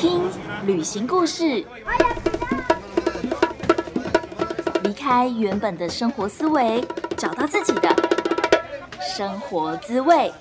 听旅行故事，离开原本的生活思维，找到自己的生活滋味。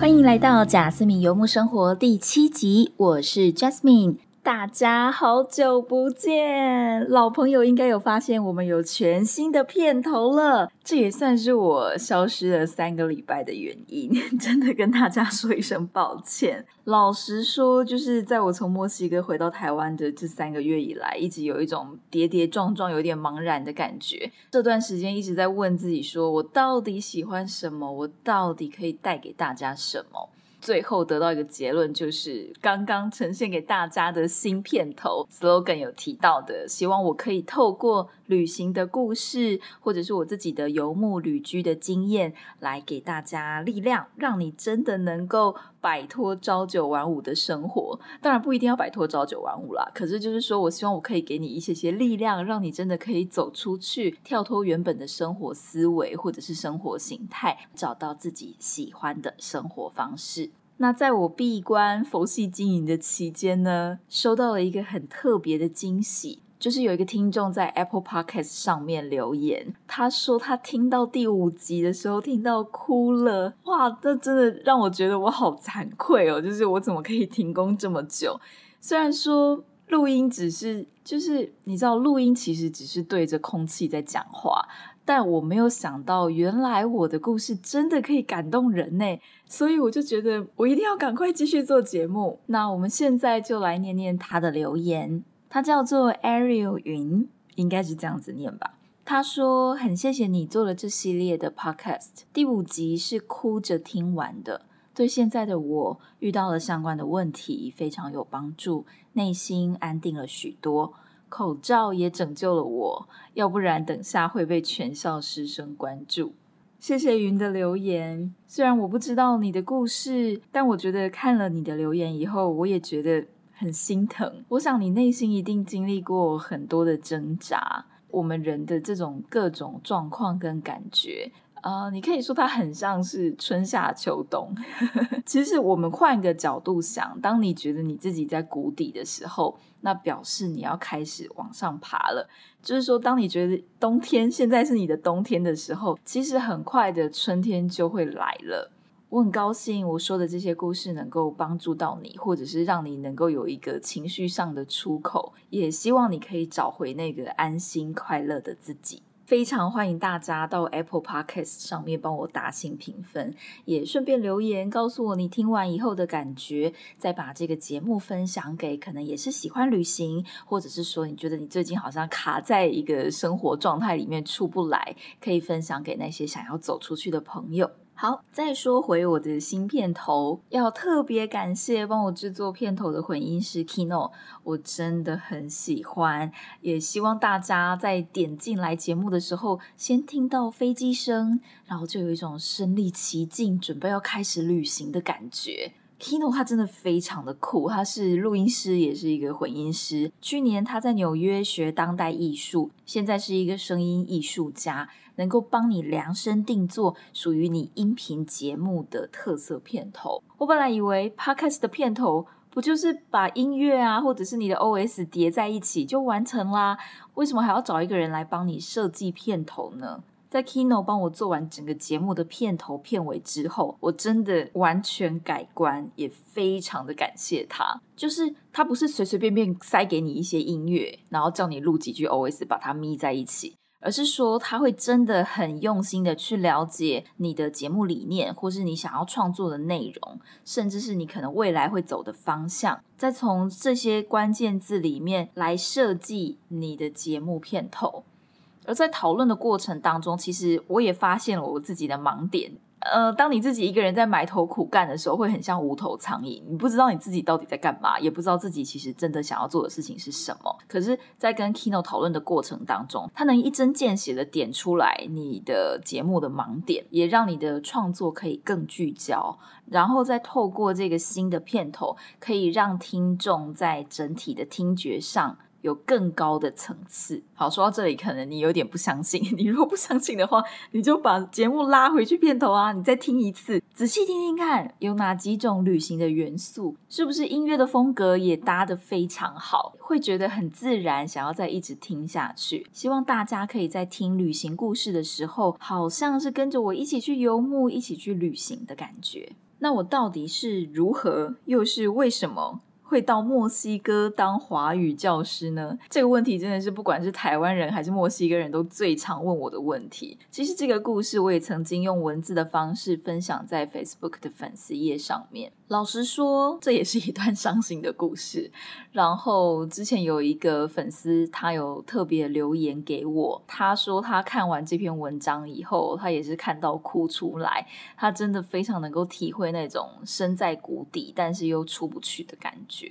欢迎来到贾斯敏游牧生活第七集，我是 Jasmine。大家好久不见，老朋友应该有发现我们有全新的片头了，这也算是我消失了三个礼拜的原因，真的跟大家说一声抱歉。老实说，就是在我从墨西哥回到台湾的这三个月以来，一直有一种跌跌撞撞、有点茫然的感觉。这段时间一直在问自己，说我到底喜欢什么？我到底可以带给大家什么？最后得到一个结论，就是刚刚呈现给大家的新片头。Slogan 有提到的，希望我可以透过旅行的故事，或者是我自己的游牧旅居的经验，来给大家力量，让你真的能够摆脱朝九晚五的生活。当然不一定要摆脱朝九晚五啦，可是就是说我希望我可以给你一些些力量，让你真的可以走出去，跳脱原本的生活思维或者是生活形态，找到自己喜欢的生活方式。那在我闭关佛系经营的期间呢，收到了一个很特别的惊喜，就是有一个听众在 Apple Podcast 上面留言，他说他听到第五集的时候听到哭了，哇，这真的让我觉得我好惭愧哦，就是我怎么可以停工这么久？虽然说录音只是，就是你知道，录音其实只是对着空气在讲话。但我没有想到，原来我的故事真的可以感动人呢，所以我就觉得我一定要赶快继续做节目。那我们现在就来念念他的留言，他叫做 Ariel 云，应该是这样子念吧。他说：“很谢谢你做了这系列的 Podcast，第五集是哭着听完的，对现在的我遇到了相关的问题非常有帮助，内心安定了许多。”口罩也拯救了我，要不然等下会被全校师生关注。谢谢云的留言，虽然我不知道你的故事，但我觉得看了你的留言以后，我也觉得很心疼。我想你内心一定经历过很多的挣扎。我们人的这种各种状况跟感觉。啊，你可以说它很像是春夏秋冬。其实我们换一个角度想，当你觉得你自己在谷底的时候，那表示你要开始往上爬了。就是说，当你觉得冬天现在是你的冬天的时候，其实很快的春天就会来了。我很高兴我说的这些故事能够帮助到你，或者是让你能够有一个情绪上的出口，也希望你可以找回那个安心快乐的自己。非常欢迎大家到 Apple Podcast 上面帮我打新评分，也顺便留言告诉我你听完以后的感觉，再把这个节目分享给可能也是喜欢旅行，或者是说你觉得你最近好像卡在一个生活状态里面出不来，可以分享给那些想要走出去的朋友。好，再说回我的新片头，要特别感谢帮我制作片头的混音师 Kino，我真的很喜欢，也希望大家在点进来节目的时候，先听到飞机声，然后就有一种身临其境，准备要开始旅行的感觉。Kino 他真的非常的酷，他是录音师，也是一个混音师。去年他在纽约学当代艺术，现在是一个声音艺术家。能够帮你量身定做属于你音频节目的特色片头。我本来以为 Podcast 的片头不就是把音乐啊，或者是你的 OS 叠在一起就完成啦？为什么还要找一个人来帮你设计片头呢？在 Kino 帮我做完整个节目的片头片尾之后，我真的完全改观，也非常的感谢他。就是他不是随随便便塞给你一些音乐，然后叫你录几句 OS，把它咪在一起。而是说，他会真的很用心的去了解你的节目理念，或是你想要创作的内容，甚至是你可能未来会走的方向，再从这些关键字里面来设计你的节目片头。而在讨论的过程当中，其实我也发现了我自己的盲点。呃，当你自己一个人在埋头苦干的时候，会很像无头苍蝇，你不知道你自己到底在干嘛，也不知道自己其实真的想要做的事情是什么。可是，在跟 Kino 讨论的过程当中，他能一针见血的点出来你的节目的盲点，也让你的创作可以更聚焦，然后再透过这个新的片头，可以让听众在整体的听觉上有更高的层次。好，说到这里，可能你有点不相信。你如果不相信的话，你就把节目拉回去片头啊，你再听一次，仔细听听看，有哪几种旅行的元素，是不是音乐的风格也搭得非常好，会觉得很自然，想要再一直听下去。希望大家可以在听旅行故事的时候，好像是跟着我一起去游牧，一起去旅行的感觉。那我到底是如何，又是为什么？会到墨西哥当华语教师呢？这个问题真的是不管是台湾人还是墨西哥人都最常问我的问题。其实这个故事我也曾经用文字的方式分享在 Facebook 的粉丝页上面。老实说，这也是一段伤心的故事。然后之前有一个粉丝，他有特别留言给我，他说他看完这篇文章以后，他也是看到哭出来。他真的非常能够体会那种身在谷底但是又出不去的感觉。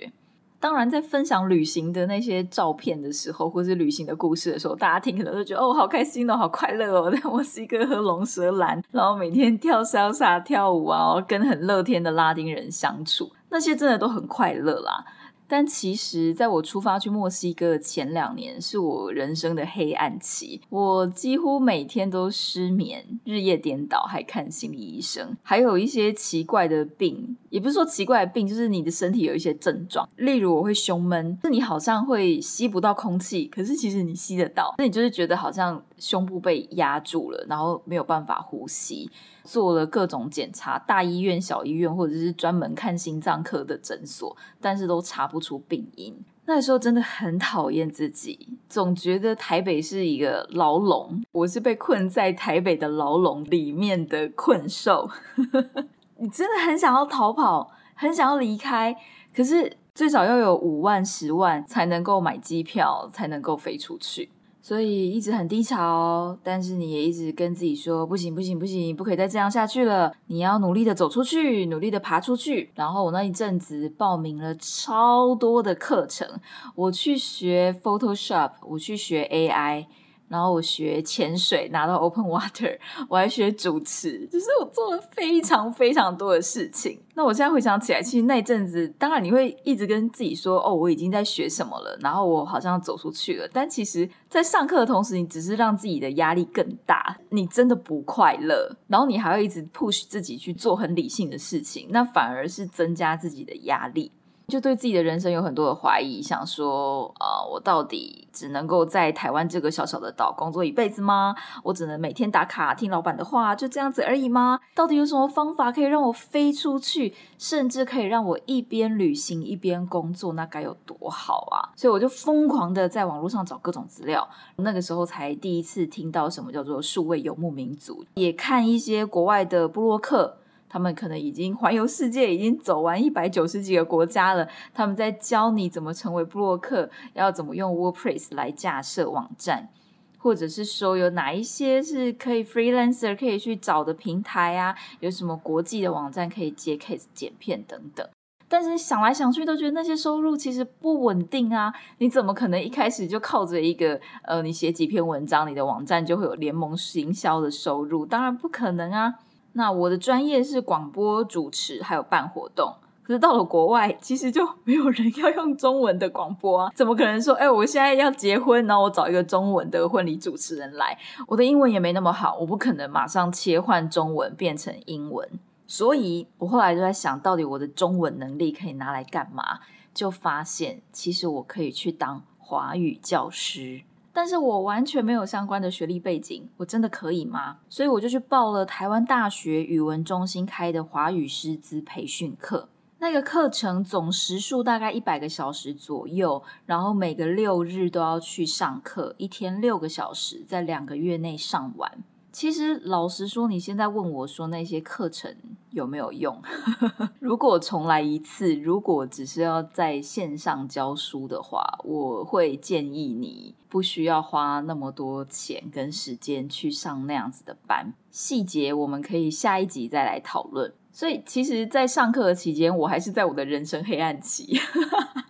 当然，在分享旅行的那些照片的时候，或是旅行的故事的时候，大家听可能都觉得哦，好开心哦，好快乐哦，我是一个喝龙舌兰，然后每天跳潇洒跳舞啊，跟很乐天的拉丁人相处，那些真的都很快乐啦。但其实，在我出发去墨西哥前两年，是我人生的黑暗期。我几乎每天都失眠，日夜颠倒，还看心理医生，还有一些奇怪的病，也不是说奇怪的病，就是你的身体有一些症状。例如，我会胸闷，是你好像会吸不到空气，可是其实你吸得到，那你就是觉得好像胸部被压住了，然后没有办法呼吸。做了各种检查，大医院、小医院，或者是专门看心脏科的诊所，但是都查不出病因。那时候真的很讨厌自己，总觉得台北是一个牢笼，我是被困在台北的牢笼里面的困兽。你真的很想要逃跑，很想要离开，可是最少要有五万、十万才能够买机票，才能够飞出去。所以一直很低潮，但是你也一直跟自己说不行不行不行，不可以再这样下去了。你要努力的走出去，努力的爬出去。然后我那一阵子报名了超多的课程，我去学 Photoshop，我去学 AI。然后我学潜水，拿到 Open Water，我还学主持，就是我做了非常非常多的事情。那我现在回想起来，其实那阵子，当然你会一直跟自己说，哦，我已经在学什么了，然后我好像走出去了。但其实，在上课的同时，你只是让自己的压力更大，你真的不快乐。然后你还要一直 push 自己去做很理性的事情，那反而是增加自己的压力。就对自己的人生有很多的怀疑，想说啊，我到底只能够在台湾这个小小的岛工作一辈子吗？我只能每天打卡听老板的话，就这样子而已吗？到底有什么方法可以让我飞出去，甚至可以让我一边旅行一边工作？那该有多好啊！所以我就疯狂的在网络上找各种资料，那个时候才第一次听到什么叫做数位游牧民族，也看一些国外的布洛克。他们可能已经环游世界，已经走完一百九十几个国家了。他们在教你怎么成为布洛克，要怎么用 WordPress 来架设网站，或者是说有哪一些是可以 freelancer 可以去找的平台啊？有什么国际的网站可以接 case 剪片等等。但是想来想去，都觉得那些收入其实不稳定啊！你怎么可能一开始就靠着一个呃，你写几篇文章，你的网站就会有联盟行销的收入？当然不可能啊！那我的专业是广播主持，还有办活动。可是到了国外，其实就没有人要用中文的广播啊！怎么可能说，哎，我现在要结婚，然后我找一个中文的婚礼主持人来？我的英文也没那么好，我不可能马上切换中文变成英文。所以我后来就在想，到底我的中文能力可以拿来干嘛？就发现，其实我可以去当华语教师。但是我完全没有相关的学历背景，我真的可以吗？所以我就去报了台湾大学语文中心开的华语师资培训课。那个课程总时数大概一百个小时左右，然后每个六日都要去上课，一天六个小时，在两个月内上完。其实老实说，你现在问我说那些课程有没有用？如果重来一次，如果只是要在线上教书的话，我会建议你不需要花那么多钱跟时间去上那样子的班。细节我们可以下一集再来讨论。所以，其实，在上课的期间，我还是在我的人生黑暗期，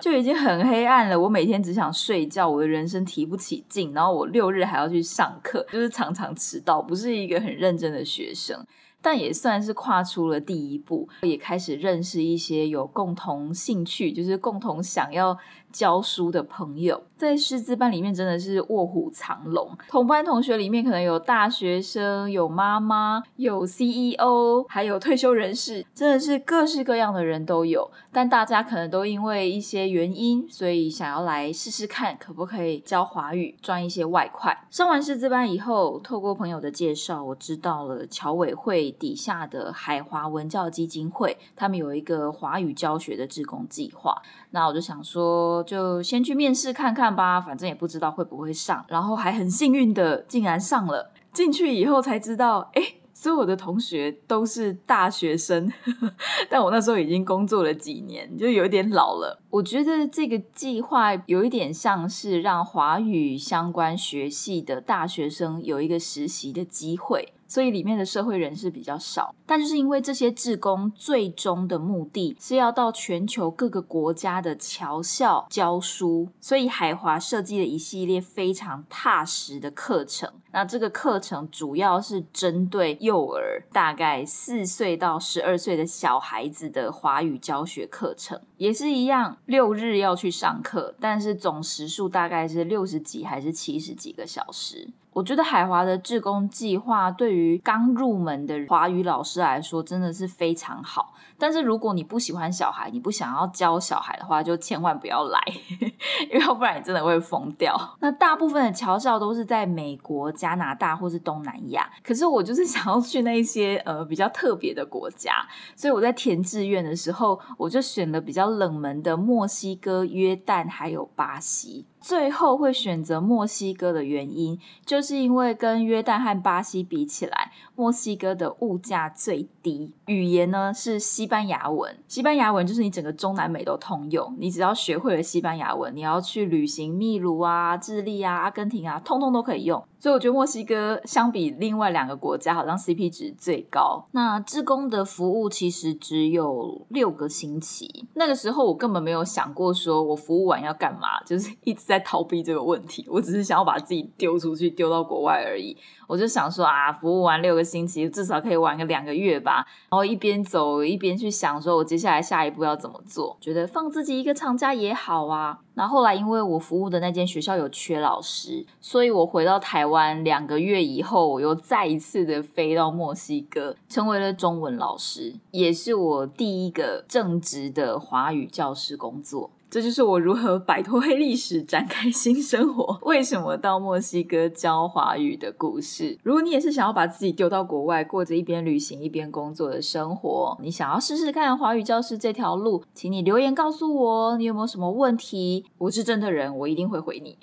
就已经很黑暗了。我每天只想睡觉，我的人生提不起劲，然后我六日还要去上课，就是常常迟到，不是一个很认真的学生。但也算是跨出了第一步，也开始认识一些有共同兴趣，就是共同想要教书的朋友。在师资班里面真的是卧虎藏龙，同班同学里面可能有大学生、有妈妈、有 CEO，还有退休人士，真的是各式各样的人都有。但大家可能都因为一些原因，所以想要来试试看，可不可以教华语赚一些外快。上完师资班以后，透过朋友的介绍，我知道了侨委会底下的海华文教基金会，他们有一个华语教学的志工计划。那我就想说，就先去面试看看吧，反正也不知道会不会上。然后还很幸运的，竟然上了。进去以后才知道，哎，所有的同学都是大学生。但我那时候已经工作了几年，就有点老了。我觉得这个计划有一点像是让华语相关学系的大学生有一个实习的机会。所以里面的社会人士比较少，但就是因为这些志工最终的目的是要到全球各个国家的侨校教书，所以海华设计了一系列非常踏实的课程。那这个课程主要是针对幼儿，大概四岁到十二岁的小孩子的华语教学课程，也是一样，六日要去上课，但是总时数大概是六十几还是七十几个小时。我觉得海华的志工计划对于刚入门的华语老师来说真的是非常好。但是如果你不喜欢小孩，你不想要教小孩的话，就千万不要来，因为要不然你真的会疯掉。那大部分的侨校都是在美国、加拿大或是东南亚，可是我就是想要去那些呃比较特别的国家，所以我在填志愿的时候，我就选了比较冷门的墨西哥、约旦还有巴西。最后会选择墨西哥的原因，就是因为跟约旦和巴西比起来，墨西哥的物价最低，语言呢是西班牙文。西班牙文就是你整个中南美都通用，你只要学会了西班牙文，你要去旅行秘鲁啊、智利啊、阿根廷啊，通通都可以用。所以我觉得墨西哥相比另外两个国家，好像 CP 值最高。那志工的服务其实只有六个星期，那个时候我根本没有想过说我服务完要干嘛，就是一直在逃避这个问题。我只是想要把自己丢出去，丢到国外而已。我就想说啊，服务完六个星期，至少可以玩个两个月吧。然后一边走一边去想，说我接下来下一步要怎么做。觉得放自己一个长假也好啊。那后来因为我服务的那间学校有缺老师，所以我回到台湾两个月以后，我又再一次的飞到墨西哥，成为了中文老师，也是我第一个正职的华语教师工作。这就是我如何摆脱黑历史，展开新生活。为什么到墨西哥教华语的故事？如果你也是想要把自己丢到国外，过着一边旅行一边工作的生活，你想要试试看华语教师这条路，请你留言告诉我，你有没有什么问题？我是真的人，我一定会回你。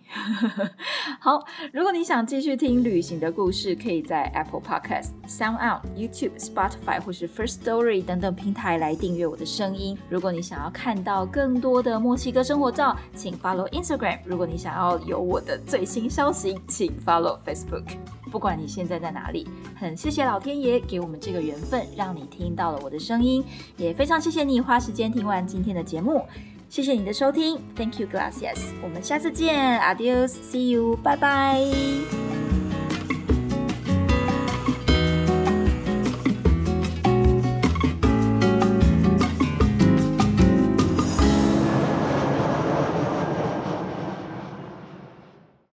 好，如果你想继续听旅行的故事，可以在 Apple Podcast、Sound Out、YouTube、Spotify 或是 First Story 等等平台来订阅我的声音。如果你想要看到更多的墨西哥生活照，请 follow Instagram。如果你想要有我的最新消息，请 follow Facebook。不管你现在在哪里，很谢谢老天爷给我们这个缘分，让你听到了我的声音，也非常谢谢你花时间听完今天的节目。谢谢你的收听，Thank you, gracias。我们下次见，Adios，See you，拜拜。